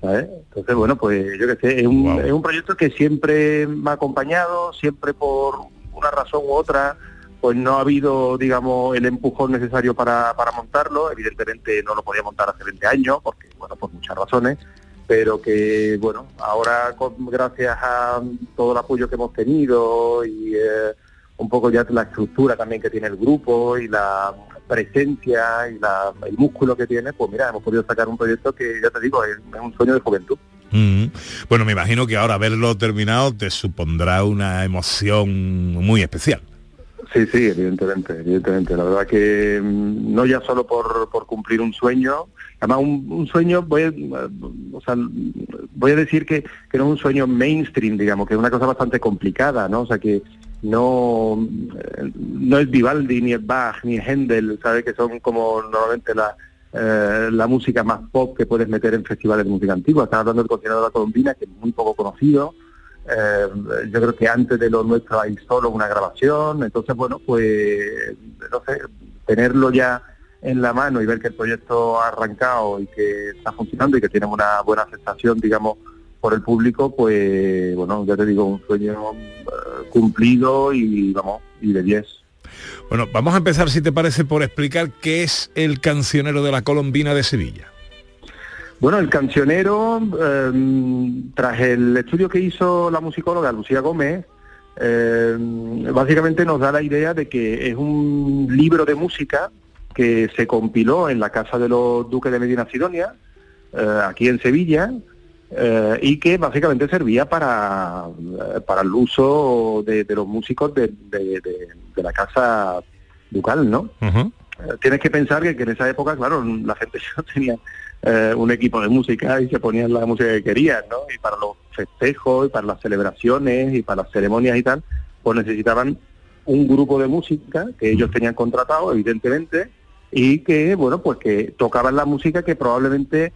¿sabes? Entonces, bueno, pues yo qué sé, es un, es un proyecto que siempre me ha acompañado, siempre por una razón u otra, pues no ha habido, digamos, el empujón necesario para, para montarlo. Evidentemente no lo podía montar hace 20 años, porque, bueno, por muchas razones, pero que, bueno, ahora con- gracias a todo el apoyo que hemos tenido y eh, un poco ya la estructura también que tiene el grupo y la presencia y la- el músculo que tiene, pues mira, hemos podido sacar un proyecto que, ya te digo, es, es un sueño de juventud. Mm. Bueno, me imagino que ahora verlo terminado te supondrá una emoción muy especial. Sí, sí, evidentemente, evidentemente. La verdad que mm, no ya solo por, por cumplir un sueño, además un, un sueño, voy a, o sea, voy a decir que, que no es un sueño mainstream, digamos, que es una cosa bastante complicada, ¿no? O sea, que no, eh, no es Vivaldi, ni es Bach, ni es Händel, ¿sabes? Que son como normalmente la, eh, la música más pop que puedes meter en festivales de música antigua. Estás hablando del Conservador de la Colombina, que es muy poco conocido, eh, yo creo que antes de lo nuestro hay solo una grabación, entonces bueno, pues no sé, tenerlo ya en la mano y ver que el proyecto ha arrancado y que está funcionando y que tiene una buena aceptación, digamos, por el público, pues bueno, ya te digo, un sueño eh, cumplido y vamos, y de 10. Bueno, vamos a empezar, si te parece, por explicar qué es el cancionero de la Colombina de Sevilla. Bueno, el cancionero, eh, tras el estudio que hizo la musicóloga Lucía Gómez, eh, básicamente nos da la idea de que es un libro de música que se compiló en la casa de los duques de Medina Sidonia, eh, aquí en Sevilla, eh, y que básicamente servía para, para el uso de, de los músicos de, de- de- de la casa ducal, ¿no? Eh, Tienes que pensar que, que en esa época, claro, la gente [LAUGHS] no tenía eh, un equipo de música y se ponían la música que querían, ¿no? Y para los festejos, y para las celebraciones, y para las ceremonias y tal, pues necesitaban un grupo de música que ellos tenían contratado, evidentemente, y que, bueno, pues que tocaban la música que probablemente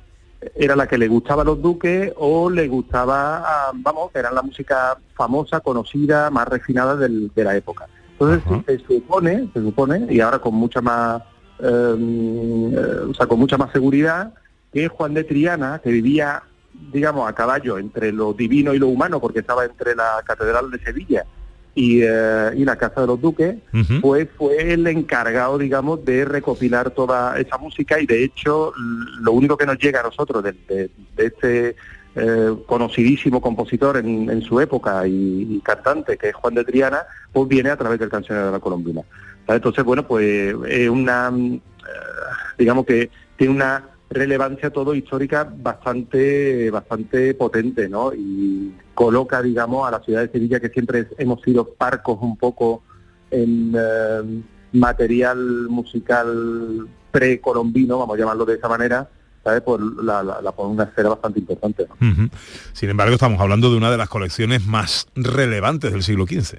era la que le gustaba a los duques o le gustaba, a- vamos, que era la música famosa, conocida, más refinada del- de la época. Entonces se supone, se supone, y ahora con mucha más, eh, eh, o sea, con mucha más seguridad, que Juan de Triana, que vivía, digamos, a caballo entre lo divino y lo humano, porque estaba entre la Catedral de Sevilla y, eh, y la Casa de los Duques, pues fue el encargado, digamos, de recopilar toda esa música y de hecho lo único que nos llega a nosotros de, de- de este eh, conocidísimo compositor en, en su época y, y cantante, que es Juan de Triana, pues viene a través del cancionero de la Colombina. Entonces, bueno, pues es una, eh, digamos que tiene una relevancia todo histórica bastante bastante potente, ¿no? Y coloca, digamos, a la ciudad de Sevilla, que siempre hemos sido parcos un poco en eh, material musical precolombino, vamos a llamarlo de esa manera, ¿sabes? Pues la, la, la pone en una esfera bastante importante. Sin embargo, estamos hablando de una de las colecciones más relevantes del siglo XV.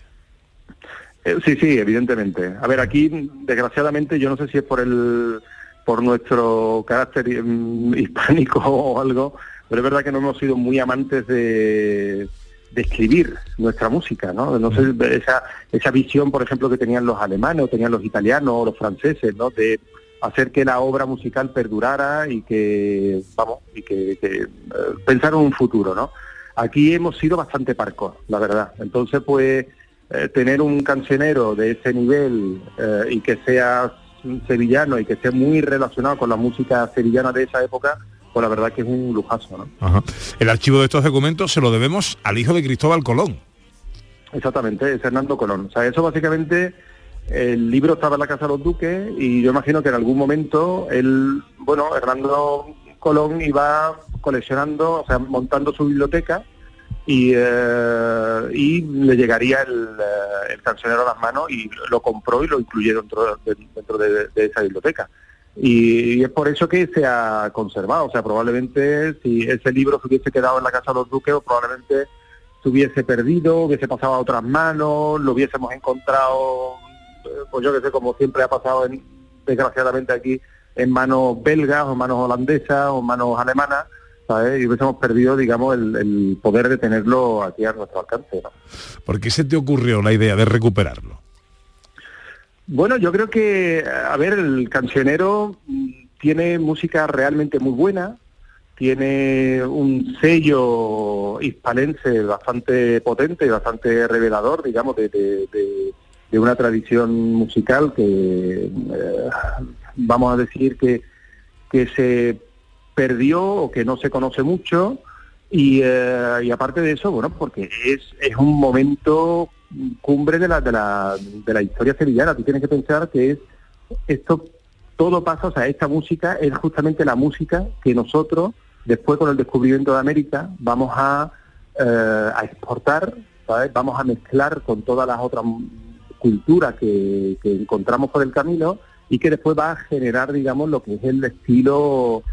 Eh, Sí, sí, evidentemente. A ver, aquí, desgraciadamente, yo no sé si es por el por nuestro carácter mm, [LAUGHS] hispánico o algo, pero es verdad que no hemos sido muy amantes de, de escribir nuestra música, ¿no? No sé, esa, esa visión, por ejemplo, que tenían los alemanes, o tenían los italianos, o los franceses, ¿no? De hacer que la obra musical perdurara y que, vamos, y que, que, eh, pensar en un futuro, ¿no? Aquí hemos sido bastante parcos, la verdad. Entonces, pues, eh, tener un cancionero de ese nivel eh, y que sea sevillano y que esté muy relacionado con la música sevillana de esa época, pues la verdad que es un lujazo, ¿no? Ajá. El archivo de estos documentos se lo debemos al hijo de Cristóbal Colón. Exactamente, es Hernando Colón. O sea, eso básicamente, el libro estaba en la Casa de los Duques y yo imagino que en algún momento él, bueno, Hernando Colón iba coleccionando, o sea, montando su biblioteca y, eh, y le llegaría el, eh, el cancionero a las manos y lo compró y lo incluyó dentro de, dentro de, de esa biblioteca. Y, y es por eso que se ha conservado. O sea, probablemente si ese libro se hubiese quedado en la Casa de los Duques, probablemente se hubiese perdido, hubiese pasado a otras manos, lo hubiésemos encontrado, eh, pues yo que sé, como siempre ha pasado en, desgraciadamente aquí, en manos belgas o en manos holandesas o en manos alemanas. Y hubiésemos perdido, digamos, el, el poder de tenerlo aquí a nuestro alcance. ¿no? ¿Por qué se te ocurrió la idea de recuperarlo? Bueno, yo creo que, a ver, el cancionero tiene música realmente muy buena, tiene un sello hispalense bastante potente, bastante revelador, digamos, de una tradición musical que, eh, vamos a decir, que, que se perdió o que no se conoce mucho. Y, eh, y aparte de eso, bueno, porque es, es un momento cumbre de la, de, la, de la historia sevillana. Tú tienes que pensar que es esto todo pasa, o sea, esta música es justamente la música que nosotros, después con el descubrimiento de América, vamos a, eh, a exportar, ¿sabes? Vamos a mezclar con todas las otras culturas que, que encontramos por el camino y que después va a generar, digamos, lo que es el estilo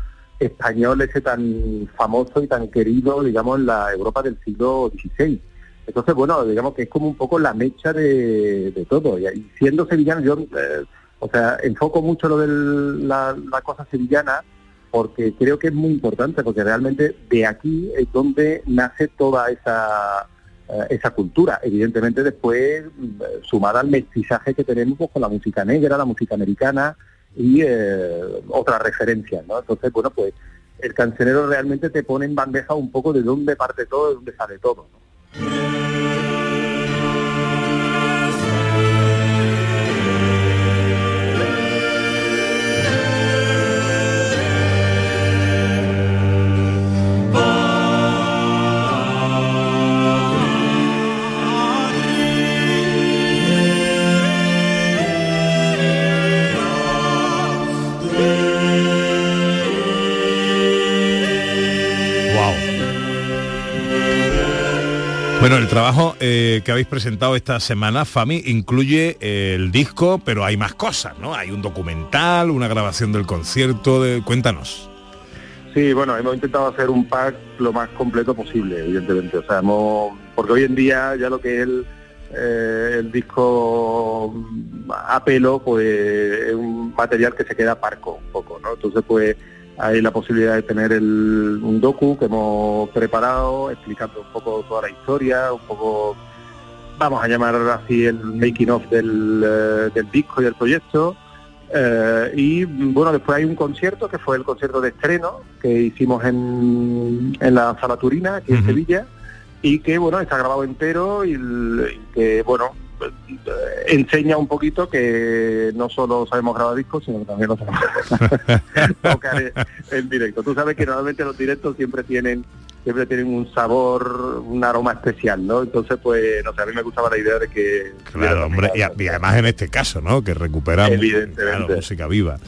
español ese tan famoso y tan querido, digamos, en la Europa del siglo XVI. Entonces, bueno, digamos que es como un poco la mecha de, de todo. Y, siendo sevillano, yo, eh, o sea, enfoco mucho lo de la, cosa sevillana porque creo que es muy importante, porque realmente de aquí es donde nace toda esa, eh, esa cultura. Evidentemente después, mm, sumada al mestizaje que tenemos pues, con la música negra, la música americana y eh, otras referencias, ¿no? Entonces, bueno, pues el cancionero realmente te pone en bandeja un poco de dónde parte todo, de dónde sale todo. Trabajo eh, que habéis presentado esta semana, Fami, incluye eh, el disco, pero hay más cosas, ¿no? Hay un documental, una grabación del concierto, de... cuéntanos. Sí, bueno, hemos intentado hacer un pack lo más completo posible, evidentemente. O sea, hemos, porque hoy en día ya lo que es el, eh, disco a pelo, pues es un material que se queda parco un poco, ¿no? Entonces, pues hay la posibilidad de tener el, un docu que hemos preparado, explicando un poco toda la historia, un poco, vamos a llamar así, el making of del, eh, del disco y del proyecto. Eh, y bueno, después hay un concierto que fue el concierto de estreno que hicimos en, en la Sala Turina, aquí en Sevilla, y que bueno, está grabado entero y, que bueno, enseña un poquito que no solo sabemos grabar discos, sino que también lo sabemos [LAUGHS] tocar en- directo. Tú sabes que normalmente los directos siempre tienen siempre tienen un sabor, un aroma especial, ¿no? Entonces, pues, no sé, a mí me gustaba la idea de que... Claro, hombre, y, a- y además en este caso, ¿no? Que recuperamos claro, música viva.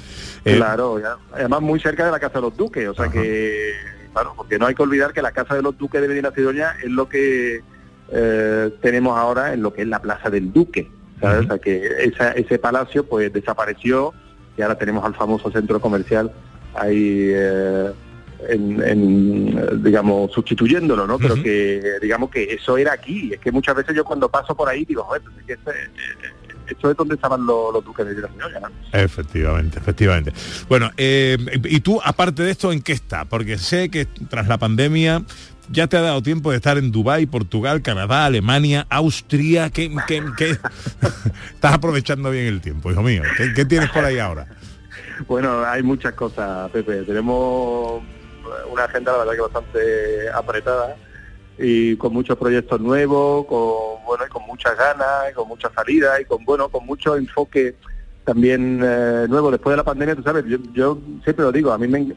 Eh, Claro, ya. además muy cerca de la Casa de los Duques, o sea que, claro, porque no hay que olvidar que la Casa de los Duques de Medina Sidonia es lo que eh, tenemos ahora en lo que es la Plaza del Duque, ¿sabes? O sea que esa- ese palacio pues desapareció y ahora tenemos al famoso centro comercial ahí, eh, en, en, eh, digamos, sustituyéndolo, ¿no? Pero que, digamos que eso era aquí, es que muchas veces yo cuando paso por ahí digo, joder, pues es que este- esto es donde estaban los, los duques de Sidonia, ¿no? Efectivamente, efectivamente. Bueno, eh, y tú, aparte de esto, ¿en qué está? Porque sé que tras la pandemia ya te ha dado tiempo de estar en Dubái, Portugal, Canadá, Alemania, Austria. ¿Qué, qué- qué- [LAUGHS] Estás aprovechando bien el tiempo, hijo mío. ¿Qué, qué tienes por ahí ahora? Bueno, hay muchas cosas, Pepe. Tenemos una agenda, la verdad, que bastante apretada y con muchos proyectos nuevos, con bueno, y con muchas ganas, y con mucha salida y con bueno, con mucho enfoque también eh, nuevo. Después de la pandemia, tú sabes, yo, yo siempre lo digo, a mí me, eh,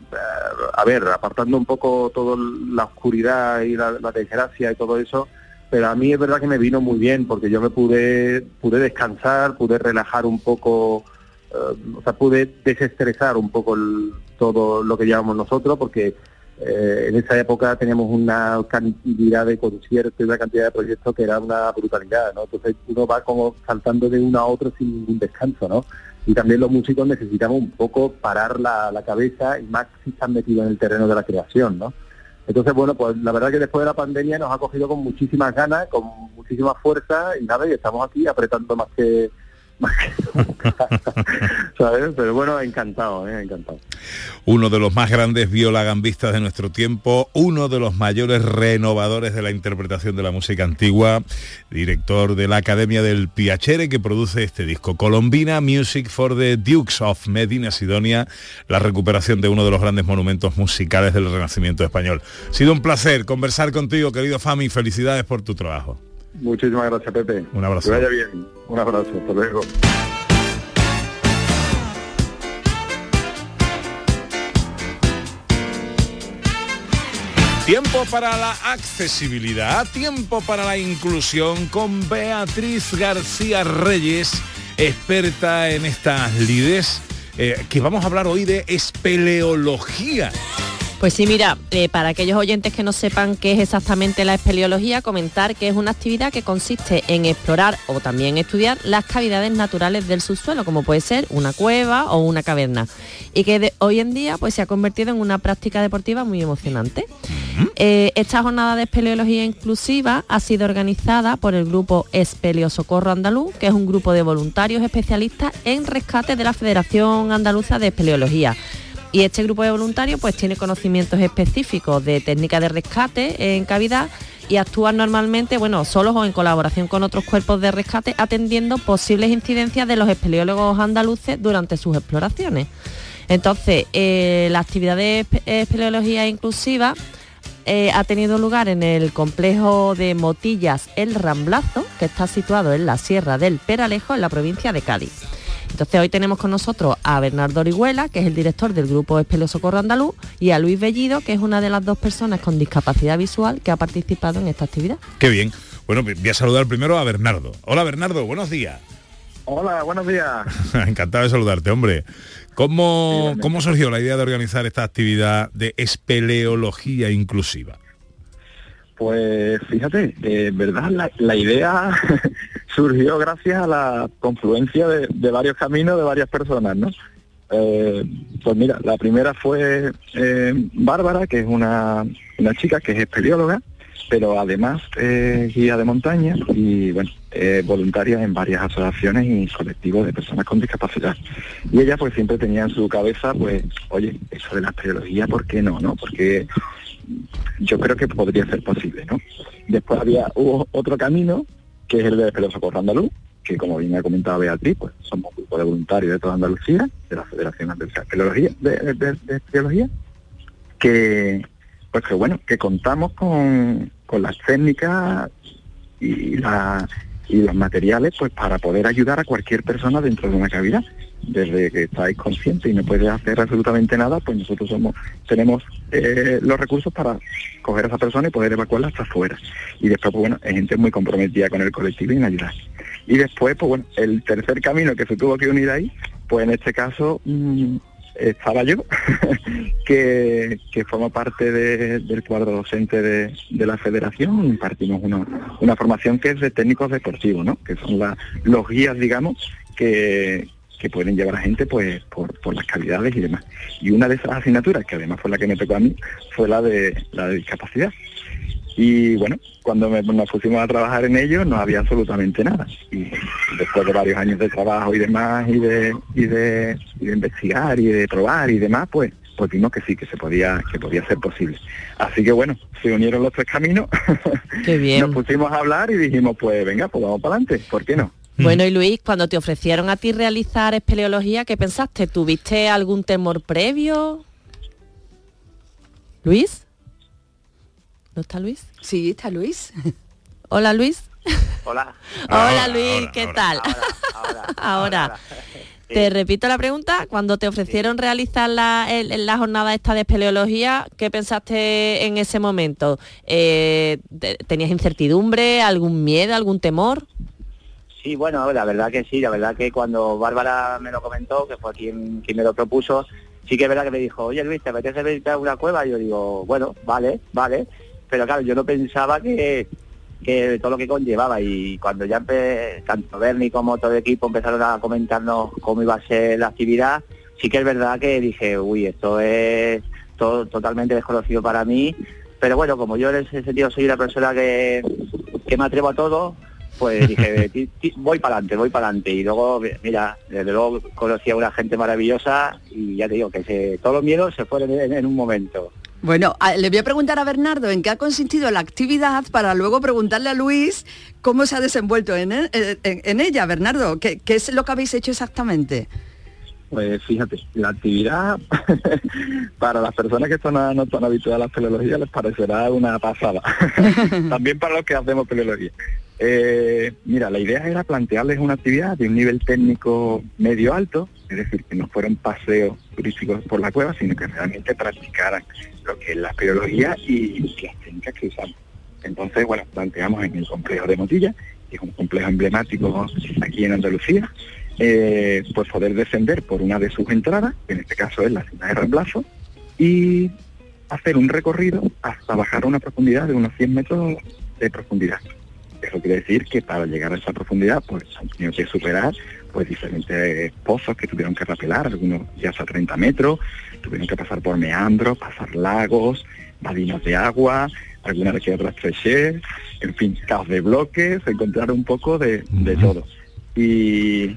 a ver, apartando un poco toda la oscuridad y la, la desgracia y todo eso, pero a mí es verdad que me vino muy bien porque yo me pude pude descansar, pude relajar un poco, eh, o sea, pude desestresar un poco el- todo lo que llevamos nosotros porque eh, en esa época teníamos una cantidad de conciertos y una cantidad de proyectos que era una brutalidad, ¿no? Entonces uno va como saltando de uno a otro sin ningún descanso, ¿no? Y también los músicos necesitamos un poco parar la, la cabeza y más si están metidos en el terreno de la creación, ¿no? Entonces, bueno, pues la verdad que después de la pandemia nos ha cogido con muchísimas ganas, con muchísima fuerza y nada, y estamos aquí apretando más que... [LAUGHS] Pero bueno, encantado, ¿eh? encantado. Uno de los más grandes violagambistas de nuestro tiempo, uno de los mayores renovadores de la interpretación de la música antigua, director de la Academia del Piacere que produce este disco, Colombina Music for the Dukes of Medina Sidonia, la recuperación de uno de los grandes monumentos musicales del Renacimiento español. Ha sido un placer conversar contigo, querido Fami, felicidades por tu trabajo. Muchísimas gracias, Pepe. Un abrazo. Que vaya bien. Un abrazo. Hasta luego. Tiempo para la accesibilidad, tiempo para la inclusión con Beatriz García Reyes, experta en estas lides, eh, que vamos a hablar hoy de espeleología. Pues sí, mira, eh, para aquellos oyentes que no sepan qué es exactamente la espeleología, comentar que es una actividad que consiste en explorar o también estudiar las cavidades naturales del subsuelo, como puede ser una cueva o una caverna, y que de- hoy en día pues se ha convertido en una práctica deportiva muy emocionante. Eh, esta jornada de espeleología inclusiva ha sido organizada por el grupo Espeleosocorro Andaluz, que es un grupo de voluntarios especialistas en rescate de la Federación Andaluza de Espeleología. Y este grupo de voluntarios pues tiene conocimientos específicos de técnica de rescate en cavidad y actúan normalmente, bueno, solos o en colaboración con otros cuerpos de rescate atendiendo posibles incidencias de los espeleólogos andaluces durante sus exploraciones. Entonces, eh, la actividad de espe- espeleología inclusiva eh, ha tenido lugar en el complejo de Motillas El Ramblazo, que está situado en la Sierra del Peralejo, en la provincia de Cádiz. Entonces hoy tenemos con nosotros a Bernardo Orihuela, que es el director del grupo Espeleo Socorro Andaluz, y a Luis Bellido, que es una de las dos personas con discapacidad visual que ha participado en esta actividad. Qué bien. Bueno, voy a saludar primero a Bernardo. Hola Bernardo, buenos días. Hola, buenos días. [LAUGHS] Encantado de saludarte, hombre. ¿Cómo, ¿Cómo surgió la idea de organizar esta actividad de espeleología inclusiva? Pues fíjate, en verdad la, la idea [LAUGHS] surgió gracias a la confluencia de, de varios caminos de varias personas, ¿no? Eh, pues mira, la primera fue eh, Bárbara, que es una, una chica que es espeleóloga, pero además guía de montaña y bueno, eh, voluntaria en varias asociaciones y colectivos de personas con discapacidad. Y ella pues siempre tenía en su cabeza, pues, oye, eso de la espeleología, ¿por qué no? no? Porque yo creo que podría ser posible, ¿no? Después había hubo otro camino, que es el de Espeleos Socorro Andaluz, que como bien ha comentado Beatriz, pues somos un grupo de voluntarios de toda Andalucía, de la Federación de de, de- de que pues que bueno, que contamos con, con las técnicas y la y los materiales pues para poder ayudar a cualquier persona dentro de una cavidad. Desde que estáis conscientes y no puedes hacer absolutamente nada, pues nosotros somos, tenemos eh, los recursos para coger a esa persona y poder evacuarla hasta afuera. Y después, pues bueno, hay gente muy comprometida con el colectivo y en ayudar. Y después, pues bueno, el tercer camino que se tuvo que unir ahí, pues en este caso mm, estaba yo, [LAUGHS] que, que forma parte de- del cuadro docente de, de la federación, impartimos una, una formación que es de técnicos deportivos, ¿no? que son la- los guías, digamos, que, que pueden llevar a gente pues por, por las calidades y demás. Y una de esas asignaturas, que además fue la que me tocó a mí, fue la de la de discapacidad. Y bueno, cuando me- nos pusimos a trabajar en ello no había absolutamente nada. Y después de varios años de trabajo y demás, y de, y de, y de investigar y de probar y demás, pues, pues vimos que sí, que se podía, que podía ser posible. Así que bueno, se unieron los tres caminos, [LAUGHS] Qué [LAUGHS] bien. nos pusimos a hablar y dijimos, pues venga, pues vamos para adelante, ¿por qué no? Bueno, y Luis, cuando te ofrecieron a ti realizar espeleología, ¿qué pensaste? ¿Tuviste algún temor previo? ¿Luis? ¿No está Luis? Sí, está Luis. [LAUGHS] Hola, Luis. Hola. [LAUGHS] Hola, Luis, ¿qué tal? Ahora, [LAUGHS] Te repito la pregunta, cuando te ofrecieron realizar la, el- la jornada esta de espeleología, ¿qué pensaste en ese momento? Eh, te- ¿Tenías incertidumbre, algún miedo, algún temor? Sí, bueno, la verdad que sí, la verdad que cuando Bárbara me lo comentó, que fue quien, quien me lo propuso, sí que es verdad que me dijo, oye Luis, ¿te apetece visitar una cueva? Y yo digo, bueno, vale, vale. Pero claro, yo no pensaba que, que todo lo que conllevaba y cuando ya tanto Bernie como todo el equipo empezaron a comentarnos cómo iba a ser la actividad, sí que es verdad que dije, uy, esto es todo totalmente desconocido para mí, pero bueno, como yo en ese sentido soy una persona que, que me atrevo a todo, pues [LAUGHS] dije, "Ti- ti- voy para adelante, voy para adelante. Y luego, mira, desde luego conocí a una gente maravillosa y ya te digo que se, todos los miedos se fueron en, en un momento. Bueno, a- le voy a preguntar a Bernardo en qué ha consistido la actividad para luego preguntarle a Luis cómo se ha desenvuelto en, e- en ella. Bernardo, ¿qué, qué es lo que habéis hecho exactamente? Pues fíjate, la actividad [LAUGHS] para las personas que están no están habituadas a la espeleología les parecerá una pasada. [LAUGHS] También para los que hacemos espeleología. Eh, mira, la idea era plantearles una actividad de un nivel técnico medio alto, es decir, que no fueran paseos turísticos por la cueva, sino que realmente practicaran lo que es la espeleología y las técnicas que usamos. Entonces, bueno, planteamos en el complejo de Motilla, que es un complejo emblemático aquí en Andalucía, eh, pues poder descender por una de sus entradas, que en este caso es la cima de reemplazo, y hacer un recorrido hasta bajar a una profundidad de unos 100 metros de profundidad. Eso quiere decir que para llegar a esa profundidad pues han tenido que superar pues diferentes pozos que tuvieron que rapelar, algunos ya hasta 30 metros, tuvieron que pasar por meandros, pasar lagos, vadinos de agua, algunas que otras treches, en fin, caos de bloques, encontrar un poco de, de todo. Y,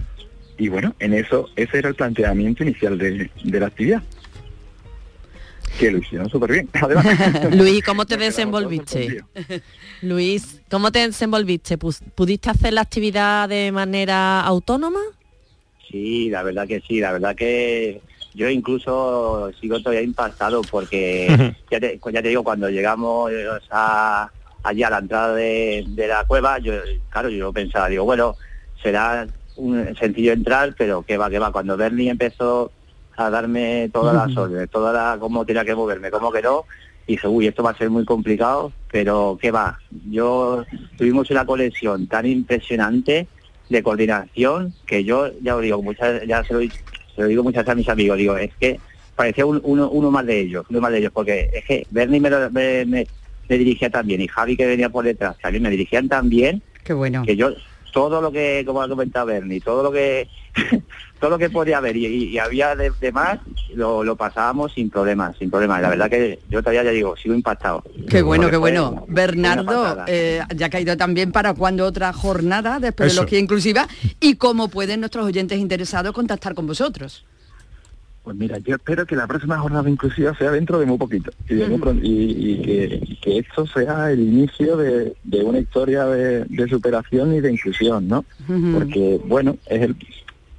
y bueno, en eso, ese era el planteamiento inicial de, de la actividad. Que lo hicieron súper bien. [LAUGHS] Además, [LAUGHS] [LAUGHS] Luis, ¿cómo te desenvolviste? Luis, ¿cómo te desenvolviste? ¿Pudiste hacer la actividad de manera autónoma? Sí, la verdad que sí, la verdad que yo incluso sigo todavía impactado porque ya te, ya te digo, cuando llegamos eh, a, allí a la entrada de, de la cueva, yo claro, yo pensaba, digo, bueno, será un sencillo entrar, pero que va, que va. Cuando Bernie empezó a darme todas las órdenes, toda la cómo tenía que moverme, cómo que no, dije, uy, esto va a ser muy complicado, pero qué va. Yo tuvimos una conexión tan impresionante de coordinación que yo ya os digo, muchas, ya se lo, se lo digo muchas veces a mis amigos, digo, es que parecía un- uno, uno más de ellos, uno más de ellos, porque es que Bernie me, lo- me, me- me dirigía también y Javi que venía por detrás, también me dirigían también Qué bueno. que yo todo lo que como ha comentado Bernie todo lo que [LAUGHS] todo lo que podía haber y, había de, de más lo, lo pasábamos sin problemas sin problemas. La verdad que yo todavía ya digo sigo impactado. Qué bueno, qué bueno. Bernardo, eh, ya ha caído también para cuando otra jornada de espeleología inclusiva y cómo pueden nuestros oyentes interesados contactar con vosotros. Pues mira, yo espero que la próxima jornada inclusiva sea dentro de muy poquito y, de muy pron- y- y que, y que esto sea el inicio de, de una historia de, de superación y de inclusión, ¿no? Porque, bueno, es, el,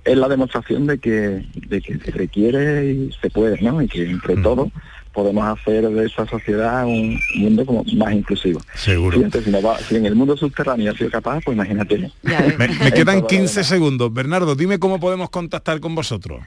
es la demostración de que, de que se requiere y se puede, ¿no? Y que entre todos podemos hacer de esta sociedad un mundo como más inclusivo. Seguro. Si, no va- si en el mundo subterráneo ha sido capaz, pues imagínate. Me, me quedan Todo lo 15 segundos. Bernardo, dime cómo podemos contactar con vosotros.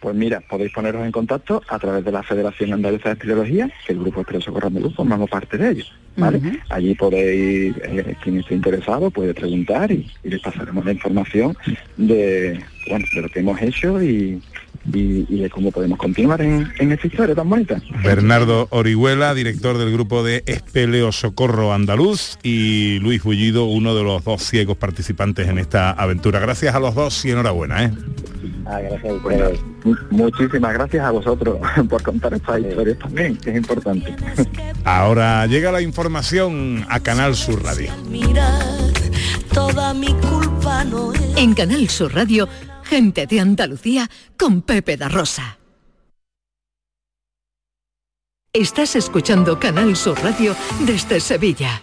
Pues mira, podéis poneros en contacto a través de la Federación Andaluza de Espeleología, que el Grupo Espeleología Socorro Andaluz formamos parte de ello. ¿vale? Allí podéis, eh, quien esté interesado puede preguntar y, y les pasaremos la información de, bueno, de lo que hemos hecho y, y- y de cómo podemos continuar en, en esta historia tan bonita. Bernardo Orihuela, director del grupo de Espeleo Socorro Andaluz y Luis Bullido, uno de los dos ciegos participantes en esta aventura. Gracias a los dos y enhorabuena. ¿eh? Ah, gracias a Bueno, ustedes. mu- muchísimas gracias a vosotros [LAUGHS] por contar estas historias también, que es importante. [LAUGHS] Ahora llega la información a Canal Sur Radio. Mirar, toda mi culpa no es. En Canal Sur Radio, gente de Andalucía con Pepe da Rosa. Estás escuchando Canal Sur Radio desde Sevilla.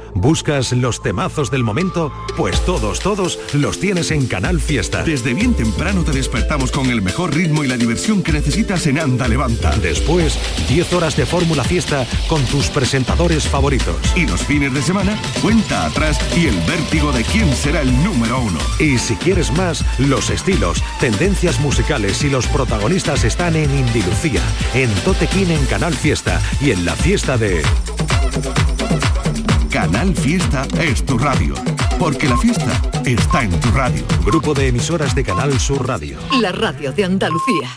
¿Buscas los temazos del momento? Pues todos, todos los tienes en Canal Fiesta. Desde bien temprano te despertamos con el mejor ritmo y la diversión que necesitas en Anda Levanta. Después, 10 horas de Fórmula Fiesta con tus presentadores favoritos. Y los fines de semana, cuenta atrás y el vértigo de quién será el número uno. Y si quieres más, los estilos, tendencias musicales y los protagonistas están en Indilucía, en Totequín en Canal Fiesta y en la fiesta de... Canal Fiesta es tu radio. Porque la fiesta está en tu radio. Grupo de emisoras de Canal Sur Radio. La radio de Andalucía.